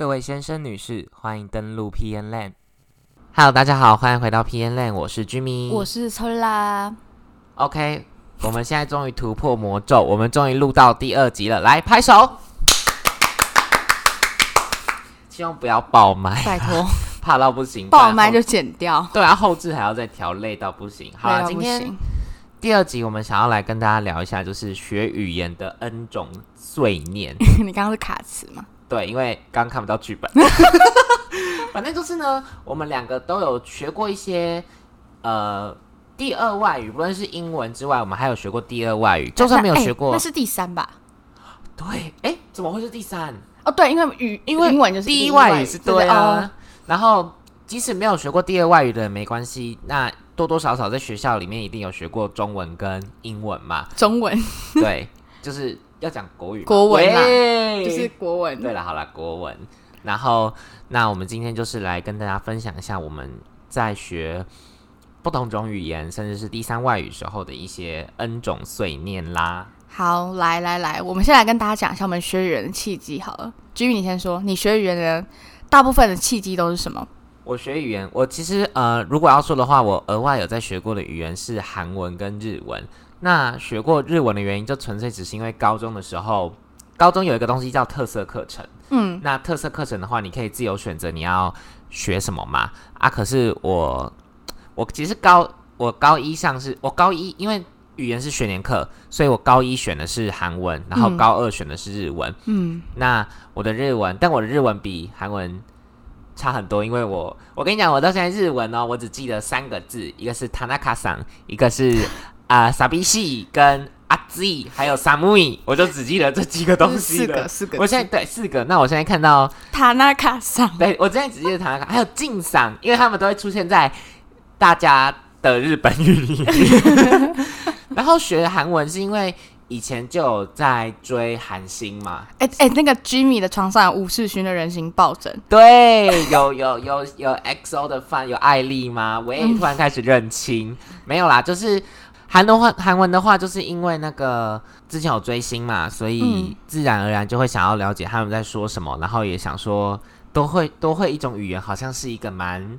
各位先生、女士，欢迎登录 PN Land。Hello，大家好，欢迎回到 PN Land，我是 Jimmy，我是秋啦。OK，我们现在终于突破魔咒，我们终于录到第二集了，来拍手。希望不要爆麦，拜托，怕到不行，爆麦就剪掉。对啊，后置还要再调，累到不行。好了，今天第二集我们想要来跟大家聊一下，就是学语言的 N 种碎念。你刚刚是卡词吗？对，因为刚看不到剧本。反正就是呢，我们两个都有学过一些呃第二外语，不论是英文之外，我们还有学过第二外语。就算没有学过，那是第三吧？对，哎，怎么会是第三？哦，对，因为语因为英文就是第一外语是对啊。然后即使没有学过第二外语的人没关系，那多多少少在学校里面一定有学过中文跟英文嘛。中文对，就是要讲国语，国文啦，就是国文。对了，好了，国文。然后那我们今天就是来跟大家分享一下我们在学不同种语言，甚至是第三外语时候的一些 N 种碎念啦。好，来来来，我们先来跟大家讲一下我们学语言的契机。好了，Jimmy，你先说，你学语言的大部分的契机都是什么？我学语言，我其实呃，如果要说的话，我额外有在学过的语言是韩文跟日文。那学过日文的原因，就纯粹只是因为高中的时候，高中有一个东西叫特色课程。嗯，那特色课程的话，你可以自由选择你要学什么嘛？啊，可是我我其实高我高一上是我高一，因为。语言是学年课，所以我高一选的是韩文，然后高二选的是日文。嗯，那我的日文，但我的日文比韩文差很多，因为我我跟你讲，我到现在日文呢，我只记得三个字，一个是 Tanaka 桑，一个是啊 Sabishi 跟阿 Z，还有 Samui，我就只记得这几个东西。四个，四个。我现在对四个，那我现在看到 Tanaka 桑，对我现在只记得 Tanaka，还有静桑，因为他们都会出现在大家的日本语里面。然后学韩文是因为以前就有在追韩星嘛？哎哎，那个 Jimmy 的床上有吴世勋的人形抱枕，对，有有有有 XO 的饭，有艾丽吗？我也突然开始认清，没有啦，就是韩的话，韩文的话，就是因为那个之前有追星嘛，所以自然而然就会想要了解他们在说什么，然后也想说都会都会一种语言，好像是一个蛮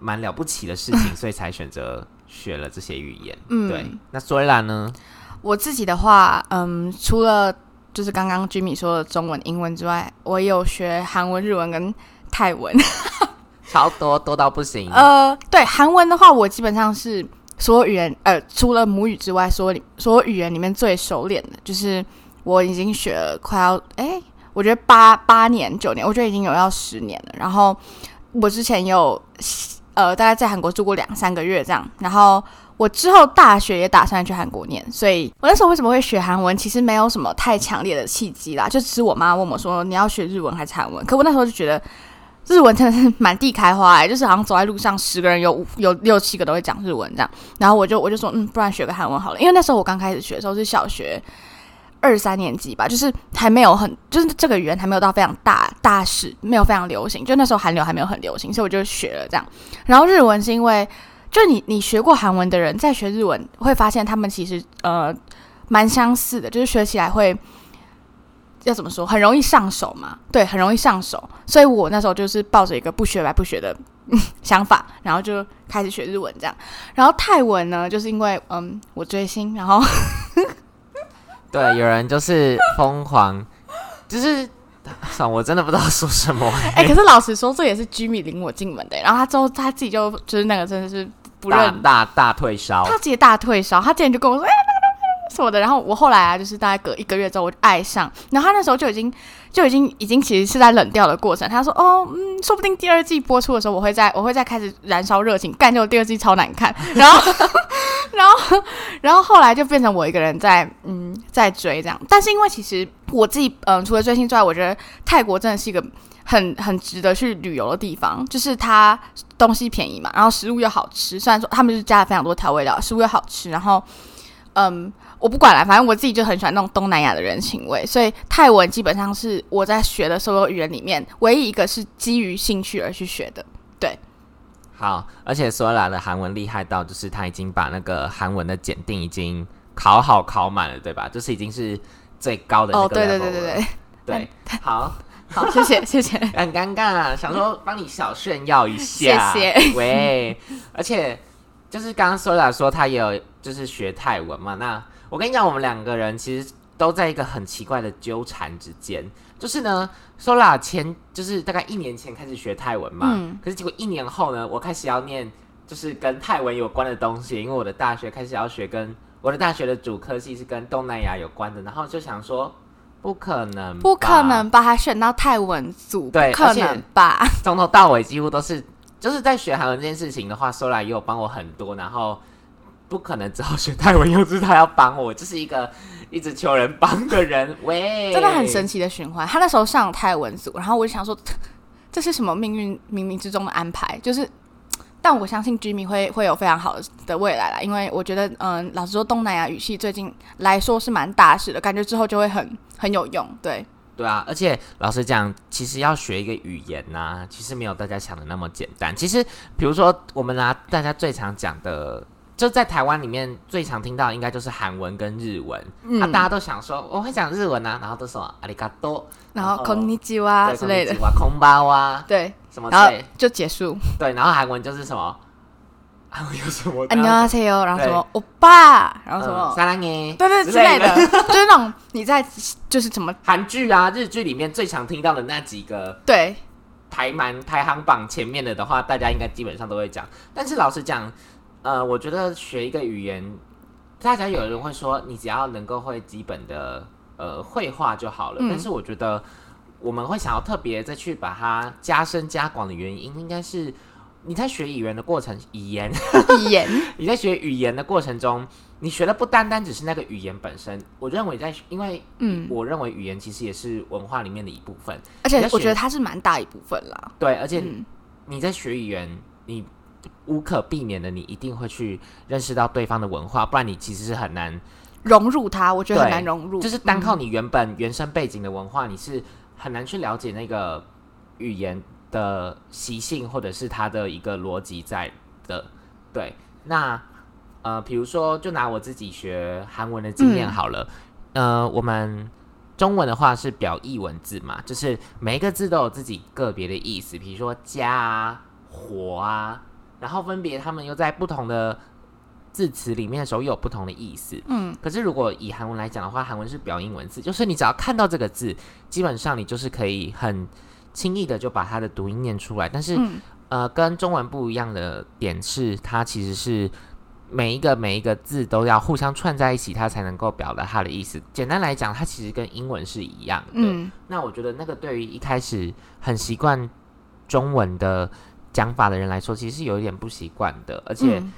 蛮了不起的事情，所以才选择。学了这些语言，嗯，对。那所以啦呢？我自己的话，嗯，除了就是刚刚 Jimmy 说的中文、英文之外，我也有学韩文、日文跟泰文，超多多到不行。呃，对，韩文的话，我基本上是所有语言，呃，除了母语之外，所有所有语言里面最熟练的，就是我已经学了快要，哎，我觉得八八年、九年，我觉得已经有要十年了。然后我之前有。呃，大概在韩国住过两三个月这样，然后我之后大学也打算去韩国念，所以我那时候为什么会学韩文，其实没有什么太强烈的契机啦，就只是我妈问我说你要学日文还是韩文，可我那时候就觉得日文真的是满地开花哎，就是好像走在路上十个人有五有六七个都会讲日文这样，然后我就我就说嗯，不然学个韩文好了，因为那时候我刚开始学的时候是小学。二三年级吧，就是还没有很，就是这个语言还没有到非常大大势，没有非常流行。就那时候韩流还没有很流行，所以我就学了这样。然后日文是因为，就你你学过韩文的人在学日文，会发现他们其实呃蛮相似的，就是学起来会要怎么说，很容易上手嘛。对，很容易上手。所以我那时候就是抱着一个不学白不学的 想法，然后就开始学日文这样。然后泰文呢，就是因为嗯我追星，然后。对，有人就是疯狂，就是算我真的不知道说什么。哎，可是老实说，这也是居米领我进门的。然后他之后他自己就就是那个真的是不认大大退烧，他直接大退烧。他竟然就跟我说，哎，什么的。然后我后来啊，就是大概隔一个月之后，我就爱上。然后他那时候就已经就已经已经其实是在冷掉的过程。他说，哦，嗯，说不定第二季播出的时候，我会在我会再开始燃烧热情。干，就第二季超难看。然后。然后，然后后来就变成我一个人在嗯在追这样，但是因为其实我自己嗯除了追星之外，我觉得泰国真的是一个很很值得去旅游的地方，就是它东西便宜嘛，然后食物又好吃。虽然说他们是加了非常多调味料，食物又好吃，然后嗯我不管了，反正我自己就很喜欢那种东南亚的人情味，所以泰文基本上是我在学的所有语言里面唯一一个是基于兴趣而去学的，对。好，而且索拉的韩文厉害到，就是他已经把那个韩文的检定已经考好考满了，对吧？就是已经是最高的那个 level 对对对对对。对，好，好，谢谢 谢谢。很尴尬，啊想说帮你小炫耀一下，谢谢喂，而且就是刚刚 Sola 说他也有就是学泰文嘛，那我跟你讲，我们两个人其实都在一个很奇怪的纠缠之间，就是呢，Sola 前就是大概一年前开始学泰文嘛，嗯可是结果一年后呢，我开始要念就是跟泰文有关的东西，因为我的大学开始要学跟我的大学的主科系是跟东南亚有关的，然后就想说不可能，不可能。把它选到泰文组，对不可能吧？从头到尾几乎都是，就是在学韩文这件事情的话，Sola 也有帮我很多，然后不可能只好学泰文，又是他要帮我，这是一个 一直求人帮的人，喂，真的很神奇的循环。他那时候上泰文组，然后我就想说，这是什么命运冥冥之中的安排？就是，但我相信 Jimmy 会会有非常好的未来啦，因为我觉得，嗯，老实说，东南亚语系最近来说是蛮大事的，感觉之后就会很很有用。对，对啊，而且老实讲，其实要学一个语言呐、其实没有大家想的那么简单。其实，比如说我们拿大家最常讲的，就在台湾里面最常听到，应该就是韩文跟日文。嗯啊，大家都想说我会讲日文啊，然后都说阿里嘎多然后然后 k o n n i c h 啊对之类的，哇，空包啊，对，什么之然后类。就结束。对，然后韩文就是什么？韩文有什么？ 안녕하세요，然后什么欧巴，然后什么，沙拉耶，对对之之类的，就是那种你在就是怎么韩剧啊、日剧里面最常听到的那几个对，排满排行榜前面的的话，大家应该基本上都会讲。但是老实讲， 呃，我觉得学一个语言，大家有人会说，你只要能够会基本的呃绘画就好了。嗯但是我觉得我们会想要特别再去把它加深加广的原因，应该是你在学语言的过程，语言语言，你在学语言的过程中，你学的不单单只是那个语言本身。我认为在，因为嗯，我认为语言其实也是文化里面的一部分。而且我觉得它是蛮大一部分啦。对，而且嗯，你在学语言，你无可避免的，你一定会去认识到对方的文化，不然你其实是很难，融入它，我觉得很难融入，就是单靠嗯你原本原生背景的文化，你是很难去了解那个语言的习性或者是它的一个逻辑在的。对，那呃，比如说，就拿我自己学韩文的经验嗯好了，呃，我们。中文的话是表意文字嘛，就是每一个字都有自己个别的意思，比如说家啊、火啊，然后分别他们又在不同的字词里面的时候又有不同的意思。嗯，可是如果以韩文来讲的话，韩文是表音文字，就是你只要看到这个字，基本上你就是可以很轻易的就把它的读音念出来。但是、嗯呃，跟中文不一样的点是，它其实是每一个每一个字都要互相串在一起，它才能够表达它的意思。简单来讲，它其实跟英文是一样的。嗯，那我觉得那个对于一开始很习惯中文的讲法的人来说，其实是有一点不习惯的。而且，嗯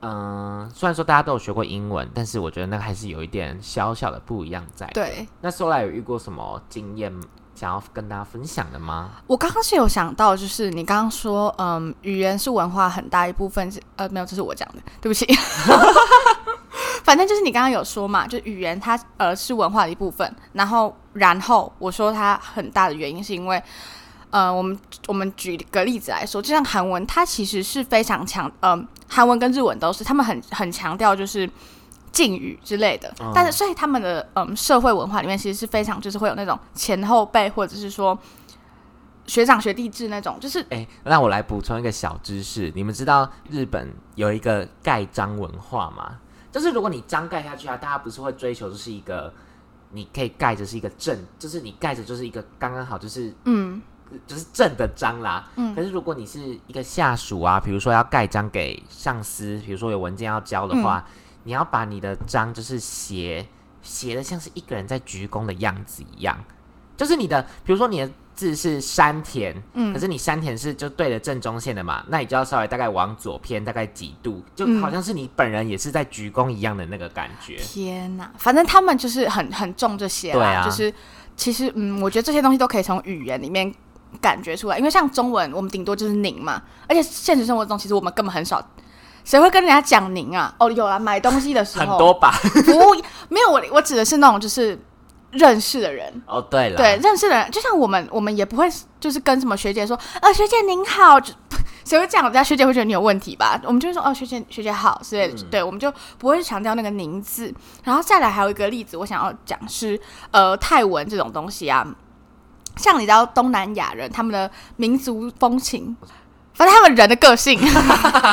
嗯、虽然说大家都有学过英文，但是我觉得那个还是有一点小小的不一样在。，对那说来有遇过什么经验想要跟大家分享的吗？我刚刚是有想到，就是你刚刚说，嗯，语言是文化很大一部分是，呃，没有，这是我讲的，对不起。反正就是你刚刚有说嘛，就语言它呃是文化的一部分，然后然后我说它很大的原因是因为，呃，我们我们举个例子来说，就像韩文，它其实是非常强，嗯、韩文跟日文都是，他们很很强调就是敬语之类的，嗯。但是所以他们的嗯社会文化里面其实是非常就是会有那种前后辈或者是说学长学弟制那种，就是哎、让我来补充一个小知识，你们知道日本有一个盖章文化吗？就是如果你章盖下去啊，大家不是会追求就是一个，你可以盖着是一个正，就是你盖着就是一个刚刚好，就是嗯就是正的章啦。嗯。可是如果你是一个下属啊，比如说要盖章给上司，比如说有文件要交的话，嗯。你要把你的章就是写写的像是一个人在鞠躬的样子一样，就是你的，比如说你的字是山田，嗯。可是你山田是就对着正中线的嘛，那你就要稍微大概往左偏大概几度，就嗯。好像是你本人也是在鞠躬一样的那个感觉。天哪，反正他们就是很很重这些啊。就是其实嗯，我觉得这些东西都可以从语言里面感觉出来，因为像中文，我们顶多就是您嘛，而且现实生活中其实我们根本很少。谁会跟人家讲您啊？哦，有啊，买东西的时候很多吧？不没有我，我指的是那种就是认识的人，哦，对了，对，认识的人，就像我们，我们也不会就是跟什么学姐说，呃，学姐您好，就谁会这样？人家学姐会觉得你有问题吧？我们就会说，哦，学姐学姐好之类的，嗯对，我们就不会强调那个您字。然后再来还有一个例子，我想要讲是，呃，泰文这种东西啊，像你知道东南亚人他们的民族风情，反正他们人的个性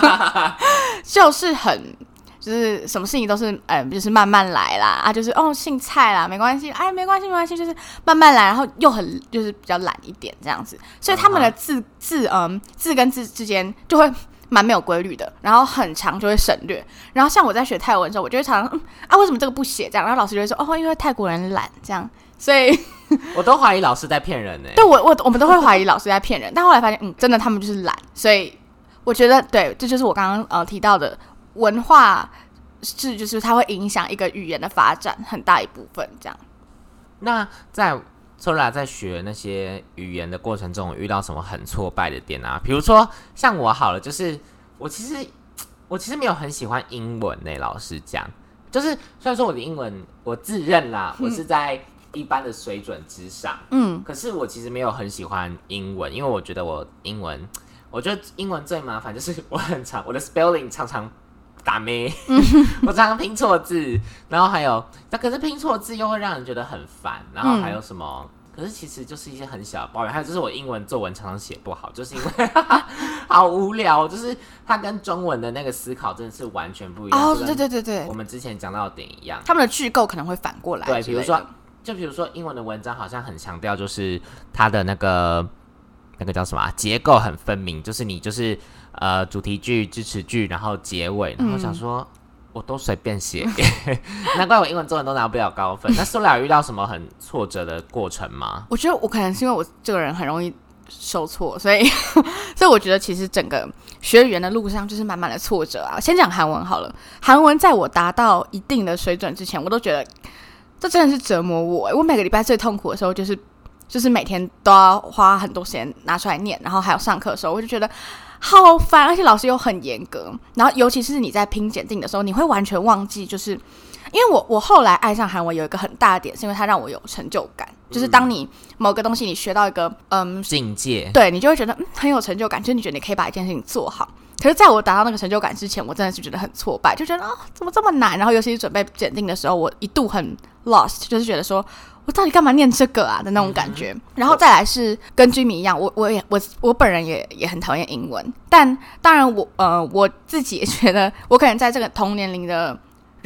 就是很。就是什么事情都是，嗯，就是慢慢来啦，啊，就是哦，姓蔡啦，没关系，哎，没关系，没关系，就是慢慢来，然后又很就是比较懒一点这样子，所以他们的字字，嗯，字跟字之间就会蛮没有规律的，然后很长就会省略，然后像我在学泰文的时候，我就会常常，啊，为什么这个不写这样？然后老师就会说，哦，因为泰国人懒这样，所以我都怀疑老师在骗人呢。对我，我我们都会怀疑老师在骗人，但后来发现，嗯，真的他们就是懒，所以我觉得，对，这就是我刚刚呃提到的。文化是，就是它会影响一个语言的发展很大一部分。这样，那在 Sola 在学那些语言的过程中，遇到什么很挫败的点啊？比如说像我好了，就是我其实我其实没有很喜欢英文呢。老师讲，就是虽然说我的英文我自认啦，我是在一般的水准之上，嗯，可是我其实没有很喜欢英文，因为我觉得我英文，我觉得英文最麻烦就是 我很常，我的 spelling 常常。打咩？我常常拼错字，然后还有，那可是拼错字又会让人觉得很烦。然后还有什么？可是其实就是一些很小的抱怨。还有就是我英文作文常常写不好，就是因为 好无聊。就是它跟中文的那个思考真的是完全不一样。哦，对对对对，我们之前讲到的点一样，他们的句构可能会反过来。对，比如说，就比如说英文的文章好像很强调，就是它的那个那个叫什么结构很分明，就是你就是。呃，主题句、支持句，然后结尾，然后想说，我都随便写，难怪我英文、作文都拿不了高分。那苏了遇到什么很挫折的过程吗？我觉得我可能是因为我这个人很容易受挫，所以，所以我觉得其实整个学语言的路上就是满满的挫折啊。先讲韩文好了，韩文在我达到一定的水准之前，我都觉得这真的是折磨我。我每个礼拜最痛苦的时候就是，就是每天都要花很多时间拿出来念，然后还有上课的时候，我就觉得。好烦，而且老师又很严格。然后，尤其是你在拼检定的时候，你会完全忘记，就是因为我我后来爱上韩文有一个很大的点，是因为它让我有成就感。就是当你某个东西你学到一个嗯境界，对你就会觉得嗯很有成就感，就是你觉得你可以把一件事情做好。可是在我达到那个成就感之前，我真的是觉得很挫败，就觉得啊怎么这么难？然后尤其是准备检定的时候，我一度很 lost，就是觉得说。我到底干嘛念这个啊的那种感觉，然后再来是跟居民一样，我我也我我本人也也很讨厌英文，但当然我呃我自己也觉得，我可能在这个同年龄的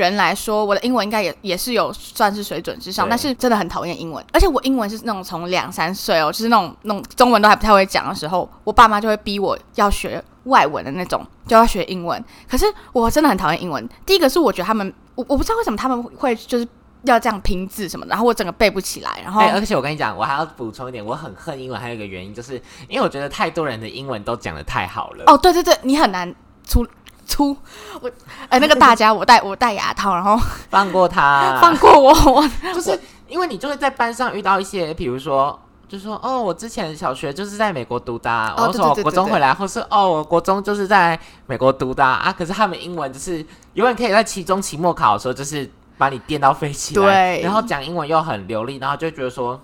人来说，我的英文应该也也是有算是水准之上，但是真的很讨厌英文，而且我英文是那种从两三岁哦，就是那种那种中文都还不太会讲的时候，我爸妈就会逼我要学外文的那种，就要学英文，可是我真的很讨厌英文。第一个是我觉得他们，我我不知道为什么他们会就是。要这样拼字什么的，然后我整个背不起来。然后，而且我跟你讲，我还要补充一点，我很恨英文，还有一个原因，就是因为我觉得太多人的英文都讲的太好了。哦，对对对，你很难出出我哎，那个大家，我戴我戴牙套，然后放过他，放过我，我 就是因为你就会在班上遇到一些，比如说，就说哦，我之前小学就是在美国读的，我说国中回来，或是哦，我国中就是在美国读的啊，可是他们英文就是永远可以在期中、期末考的时候就是。把你电到飞起来，然后讲英文又很流利，然后就觉得说，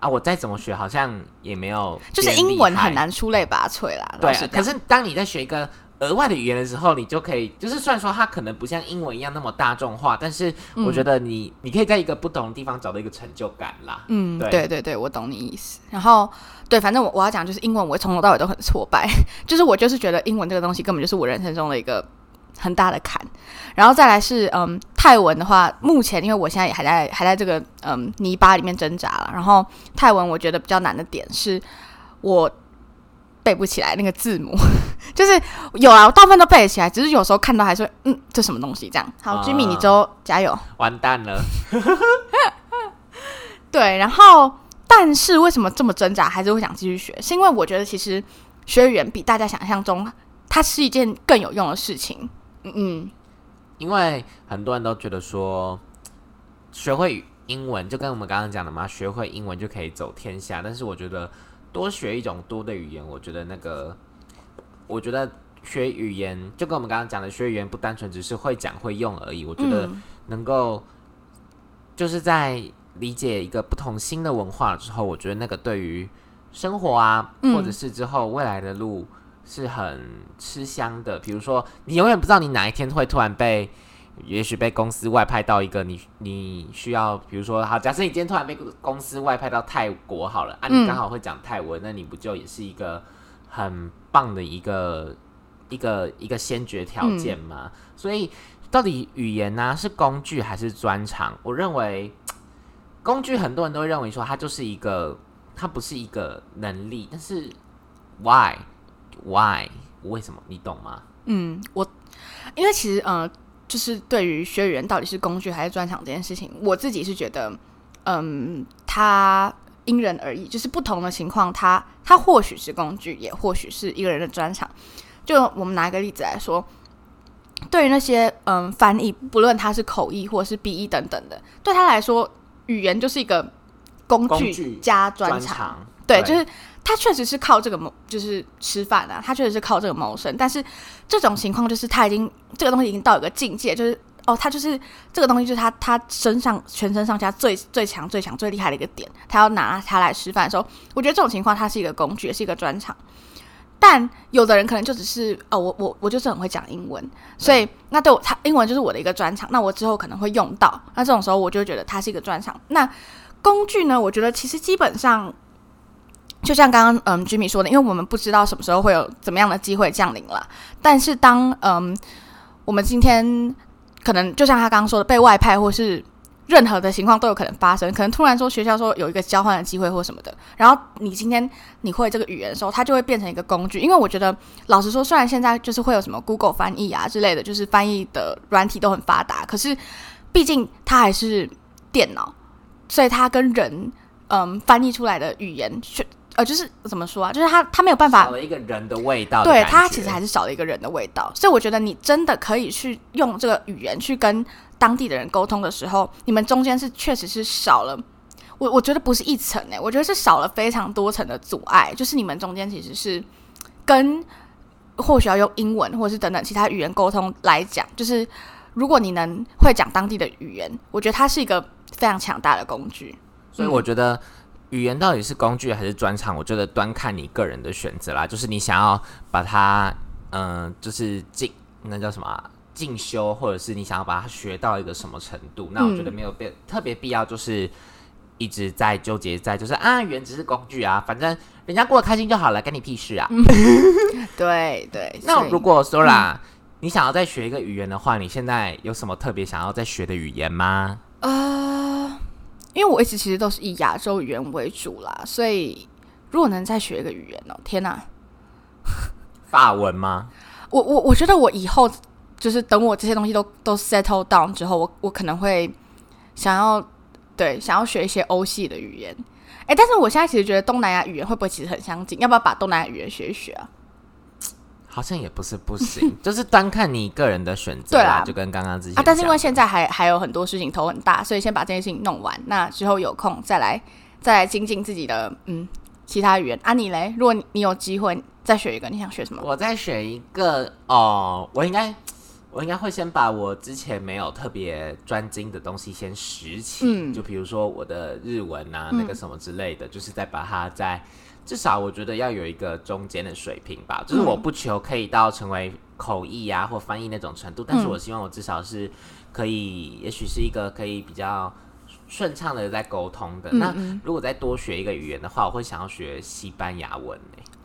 啊，我再怎么学好像也没有，就是英文很难出类拔萃啦。对，可是当你在学一个额外的语言的时候，你就可以，就是虽然说它可能不像英文一样那么大众化，但是我觉得你你可以在一个不同的地方找到一个成就感啦。嗯，对对对，我懂你意思。然后对，反正我我要讲就是英文，我从头到尾都很挫败，就是我就是觉得英文这个东西根本就是我人生中的一个。很大的坎，然后再来是嗯泰文的话，目前因为我现在也还在还在这个嗯泥巴里面挣扎了。然后泰文我觉得比较难的点是我背不起来那个字母，就是有啊，我大部分都背得起来，只是有时候看到还是嗯这什么东西这样。好，Jimmy，你周加油！完蛋了。对，然后但是为什么这么挣扎，还是会想继续学？是因为我觉得其实学语言比大家想象中，它是一件更有用的事情。嗯，因为很多人都觉得说，学会英文就跟我们刚刚讲的嘛，学会英文就可以走天下。但是我觉得多学一种多的语言，我觉得那个，我觉得学语言就跟我们刚刚讲的，学语言不单纯只是会讲会用而已。我觉得能够就是在理解一个不同新的文化之后，我觉得那个对于生活啊，或者是之后未来的路。是很吃香的，比如说你永远不知道你哪一天会突然被也许被公司外派到一个你你需要，比如说好，假设你今天突然被公司外派到泰国好了，啊，你刚好会讲泰文，那你不就也是一个很棒的一个一个一个先决条件吗？所以到底语言呢是工具还是专长？我认为工具很多人都会认为说它就是一个，它不是一个能力，但是 why why 为什么你懂吗？嗯，我因为其实呃。就是对于学语言到底是工具还是专长这件事情，我自己是觉得，嗯，它因人而异，就是不同的情况，它它或许是工具，也或许是一个人的专长。就我们拿一个例子来说，对于那些嗯翻译，不论他是口译或者是笔译等等的，对他来说，语言就是一个工具加专长，对，就是。他确实是靠这个谋，就是吃饭啊。他确实是靠这个谋生，但是这种情况就是他已经这个东西已经到一个境界，就是哦，他就是这个东西就是他他身上全身上下最最强最强最厉害的一个点，他要拿它来吃饭的时候，我觉得这种情况它是一个工具，也是一个专长。但有的人可能就只是哦，我我我就是很会讲英文，所以那对我他英文就是我的一个专长，那我之后可能会用到，那这种时候我就觉得它是一个专长。那工具呢？我觉得其实基本上。就像刚刚嗯，Jimmy 说的，因为我们不知道什么时候会有怎么样的机会降临了。但是当嗯，我们今天可能就像他刚刚说的，被外派或是任何的情况都有可能发生。可能突然说学校说有一个交换的机会或什么的，然后你今天你会这个语言的时候，它就会变成一个工具。因为我觉得老实说，虽然现在就是会有什么 Google 翻译啊之类的，就是翻译的软体都很发达，可是毕竟它还是电脑，所以它跟人嗯翻译出来的语言呃，就是怎么说啊？就是他他没有办法少了一个人的味道，对他其实还是少了一个人的味道。所以我觉得你真的可以去用这个语言去跟当地的人沟通的时候，你们中间是确实是少了。我我觉得不是一层诶，我觉得是少了非常多层的阻碍。就是你们中间其实是跟或许要用英文或者是等等其他语言沟通来讲，就是如果你能会讲当地的语言，我觉得它是一个非常强大的工具。所以我觉得。语言到底是工具还是专长？我觉得端看你个人的选择啦。就是你想要把它，嗯，就是进那叫什么进修，或者是你想要把它学到一个什么程度？那我觉得没有必特别必要，就是一直在纠结在就是啊，语言只是工具啊，反正人家过得开心就好了，关你屁事啊！对对。那如果说啦，你想要再学一个语言的话，你现在有什么特别想要再学的语言吗？呃。因为我一直其实都是以亚洲语言为主啦，所以如果能再学一个语言哦，天哪！法文吗？我我我觉得我以后就是等我这些东西都都 settle down 之后，我我可能会想要对想要学一些欧系的语言。哎，但是我现在其实觉得东南亚语言会不会其实很相近？要不要把东南亚语言学一学啊？好像也不是不行，就是单看你个人的选择啦。就跟刚刚之前啊，但是因为现在还还有很多事情头很大，所以先把这件事情弄完。那之后有空再来再来精进自己的嗯其他语言啊。你嘞？如果你有机会再学一个，你想学什么？我再选一个哦，我应该我应该会先把我之前没有特别专精的东西先拾起，嗯，就比如说我的日文啊，那个什么之类的，就是再把它再。至少我觉得要有一个中间的水平吧，就是我不求可以到成为口译啊或翻译那种程度，但是我希望我至少是可以，也许是一个可以比较顺畅的在沟通的。那如果再多学一个语言的话，我会想要学西班牙文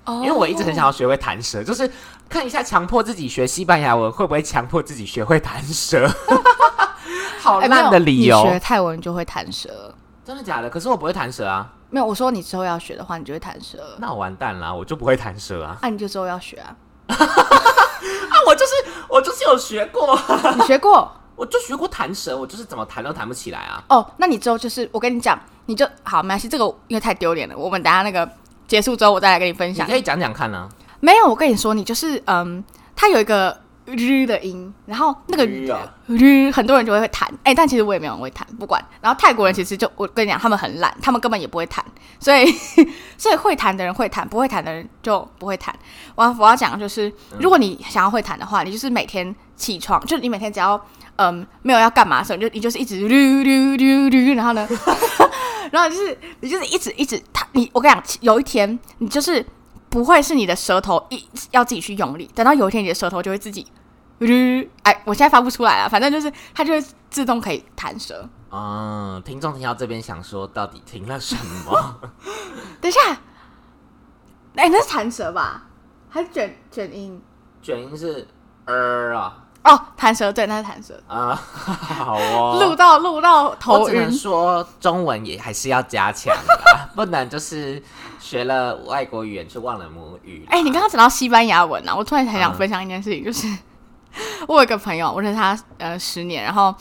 诶，因为我一直很想要学会弹舌，就是看一下强迫自己学西班牙文会不会强迫自己学会弹舌。好烂的理由，学泰文就会弹舌，真的假的？可是我不会弹舌啊。没有，我说你之后要学的话，你就会弹舌。那我完蛋了，我就不会弹舌啊。那你就之后要学啊。啊，我就是我就是有学过，你学过，我就学过弹舌，我就是怎么弹都弹不起来啊。哦，那你之后就是我跟你讲，你就好没关系，这个因为太丢脸了，我们等下那个结束之后，我再来跟你分享。你可以讲讲看呢。没有，我跟你说，你就是嗯，他有一个。日的音，然后那个日很多人就会会弹，哎，但其实我也没有会弹，不管。然后泰国人其实就我跟你讲，他们很懒，他们根本也不会弹，所以 所以会弹的人会弹，不会弹的人就不会弹。我我要讲就是，如果你想要会弹的话，你就是每天起床，就是你每天只要嗯没有要干嘛的时候，你就 你就是一直噜噜噜噜，然后呢，然后就是你就是一直一直弹，你我跟你讲，有一天你就是。不会是你的舌头一要自己去用力，等到有一天你的舌头就会自己，噜，哎，我现在发不出来了，反正就是它就会自动可以弹舌。嗯，听众听到这边想说，到底听了什么？等一下，哎，那是弹舌吧？还是卷卷音？卷音是呃啊哦，弹舌对，那是弹舌。啊，好哦。录到录到我头只能晕。说，中文也还是要加强啦，不能就是学了外国语言却忘了母语。哎、你刚刚讲到西班牙文啊，我突然很想嗯分享一件事情，就是 我有一个朋友，我认识他呃十年，然后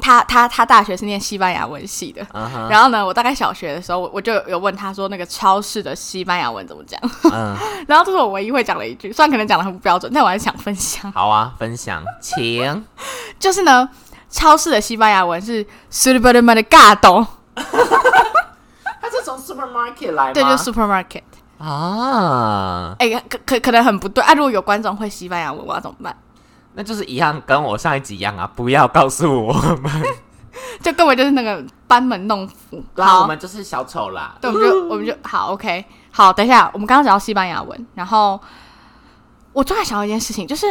他他他大学是念西班牙文系的。然后呢，我大概小学的时候，我我就有问他说那个超市的西班牙文怎么讲，嗯，然后这是我唯一会讲的一句，虽然可能讲的很不标准，但我还是想分享。好啊，分享，请。就是呢，超市的西班牙文是 supermercado，他是从 supermarket 来吗？对，就是 supermarket。啊，哎、可可可能很不对啊！如果有观众会西班牙文，我要怎么办？那就是一样，跟我上一集一样啊！不要告诉我们，就根本就是那个班门弄斧。对啊，好我们就是小丑啦。对，我们就 我们就好，OK，好，等一下，我们刚刚讲到西班牙文，然后我突然想到一件事情，就是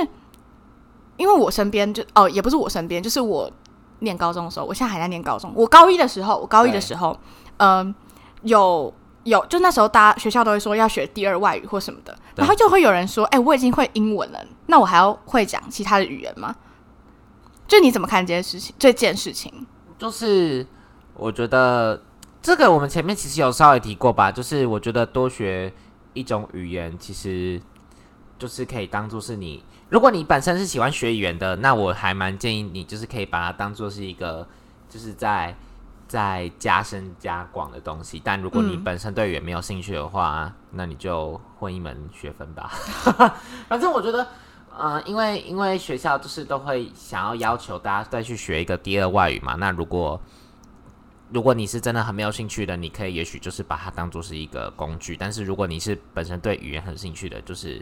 因为我身边就哦，也不是我身边，就是我念高中的时候，我现在还在念高中，我高一的时候，我高一的时候，嗯、有有，就那时候大家学校都会说要学第二外语或什么的，对然后就会有人说，哎、我已经会英文了，那我还要会讲其他的语言吗？就你怎么看这件事情？这件事情，就是我觉得这个我们前面其实有稍微提过吧，就是我觉得多学一种语言，其实就是可以当做是你，如果你本身是喜欢学语言的，那我还蛮建议你，就是可以把它当做是一个，就是在在加深加广的东西。但如果你嗯本身对语言没有兴趣的话，那你就混一门学分吧。反正我觉得。呃，因为因为学校就是都会想要要求大家再去学一个第二外语嘛。那如果如果你是真的很没有兴趣的，你可以也许就是把它当做是一个工具。但是如果你是本身对语言很兴趣的，就是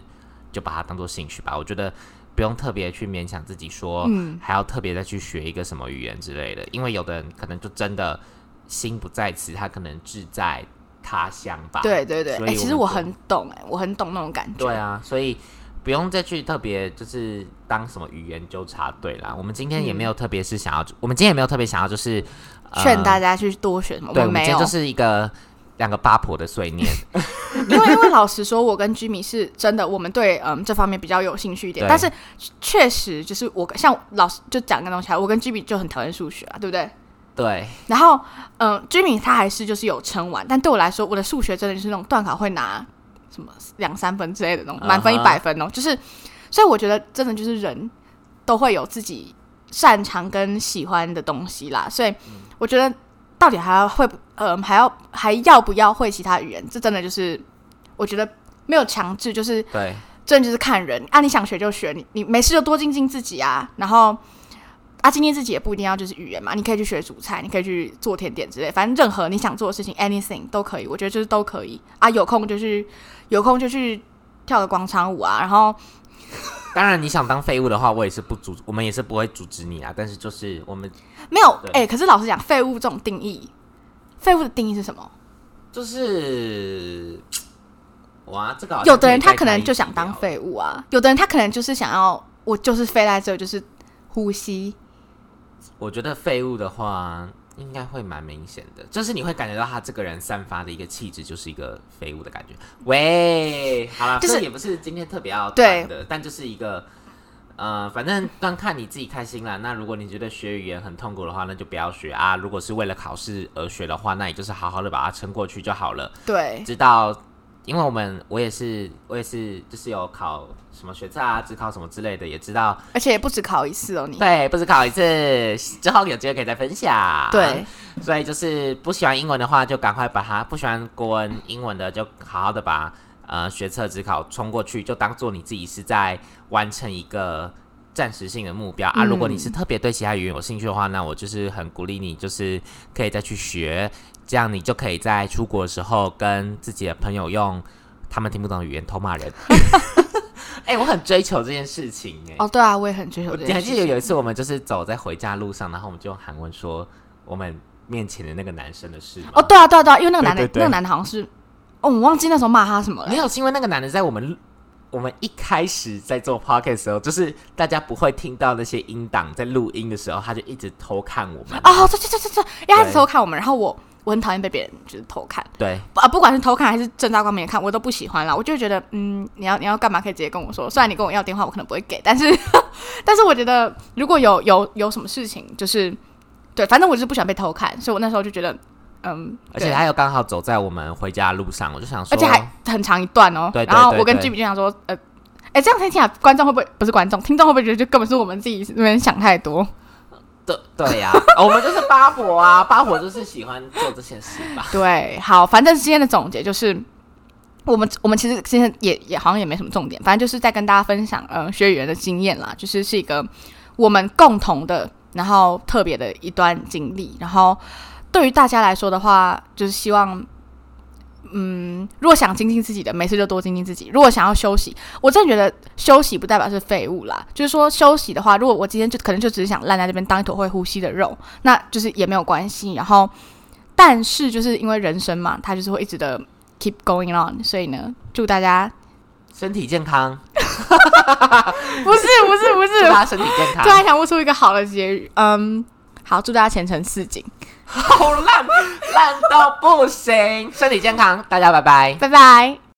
就把它当做兴趣吧。我觉得不用特别去勉强自己说，嗯还要特别再去学一个什么语言之类的。因为有的人可能就真的心不在此，他可能志在他乡吧。对对对，所哎、其实我很懂、哎，我很懂那种感觉。对啊，所以不用再去特别就是当什么语言纠察队啦。我们今天也没有特别是想要，我们今天也没有特别想要就是、呃劝大家去多学什么，我们今天就，是一个两个八婆的碎念。因为因为老实说，我跟居米是真的，我们对嗯这方面比较有兴趣一点，但是确实就是我像老师就讲个东西啊，我跟居米就很讨厌数学啊，对不对？对，然后嗯，居米他还是就是有撑完，但对我来说，我的数学真的就是那种断考会拿什么两三分之类的那种，满分一百分哦，就是所以我觉得真的就是人都会有自己擅长跟喜欢的东西啦，所以嗯。我觉得到底还要会不呃还要还要不要会其他语言，这真的就是我觉得没有强制，就是对，真的就是看人。啊，你想学就学，你你没事就多精进自己啊，然后啊，精进自己也不一定要就是语言嘛，你可以去学煮菜，你可以去做甜点之类，反正任何你想做的事情，anything 都可以，我觉得就是都可以。啊，有空就去有空就去跳个广场舞啊，然后当然你想当废物的话，我也是不阻，我们也是不会阻止你啊。但是就是我们没有对哎、可是老实讲，废物这种定义，废物的定义是什么？就是。哇，这个有的人他可能就想当废物啊，有的人他可能就是想要我就是飞在这，就是呼吸，我觉得废物的话，应该会蛮明显的，就是你会感觉到他这个人散发的一个气质，就是一个废物的感觉。喂，好了，就是也不是今天特别要对谈的，但就是一个，呃，反正端看你自己开心啦。那如果你觉得学语言很痛苦的话，那就不要学啊。如果是为了考试而学的话，那也就是好好的把它撑过去就好了。对，直到，因为我们我也是我也是就是有考什么学测啊、只考什么之类的，也知道而且也不止考一次哦，你对，不止考一次，之后有机会可以再分享。对，所以就是不喜欢英文的话，就赶快把它；不喜欢国文、英文的，就好好的把呃学测、只考冲过去，就当做你自己是在完成一个暂时性的目标、啊。嗯如果你是特别对其他语言有兴趣的话，那我就是很鼓励你，就是可以再去学，这样你就可以在出国的时候跟自己的朋友用他们听不懂的语言偷骂人。哎、我很追求这件事情哎、哦，对啊，我也很追求你还这件事情。记得有一次我们就是走在回家路上，然后我们就用韩文说我们面前的那个男生的事吗？哦，对啊，对啊，对啊，因为那个男的，对对对那个男的好像是，哦，我忘记那时候骂他什么了。没有，是因为那个男的在我们我们一开始在做 p o c k e t 的时候，就是大家不会听到那些音档，在录音的时候，他就一直偷看我们。哦，对对对对对，因为他一直偷看我们，然后我我很讨厌被别人就是偷看，对，啊，不管是偷看还是正大光明的看，我都不喜欢啦。我就觉得，嗯，你要你要干嘛可以直接跟我说，虽然你跟我要电话，我可能不会给，但是 但是我觉得如果有有有什么事情，就是对，反正我就是不喜欢被偷看，所以我那时候就觉得，嗯，而且他又刚好走在我们回家的路上，我就想说，而且还很长一段哦。对对对然后我跟对 Jimmy 就想说，呃，哎，这样听起来观众会不会不是观众，听众会不会觉得就根本是我们自己那边想太多？对对呀、我们就是八婆啊，八婆就是喜欢做这些事吧。对，好，反正今天的总结就是，我们我们其实今天也也好像也没什么重点，反正就是在跟大家分享，呃，学语言的经验啦，就是是一个我们共同的，然后特别的一段经历，然后对于大家来说的话，就是希望。嗯，如果想精进自己的，没事就多精进自己。如果想要休息，我真的觉得休息不代表是废物啦。就是说休息的话，如果我今天就可能就只是想烂在这边当一坨会呼吸的肉，那就是也没有关系。然后，但是就是因为人生嘛，它就是会一直的 keep going on，所以呢，祝大家身体健康，不是不是不祝是，大家身体健康 突。然想不出一个好的结语。嗯，好，祝大家前程似锦，好烂，烂到不行。身体健康，大家拜拜。拜拜。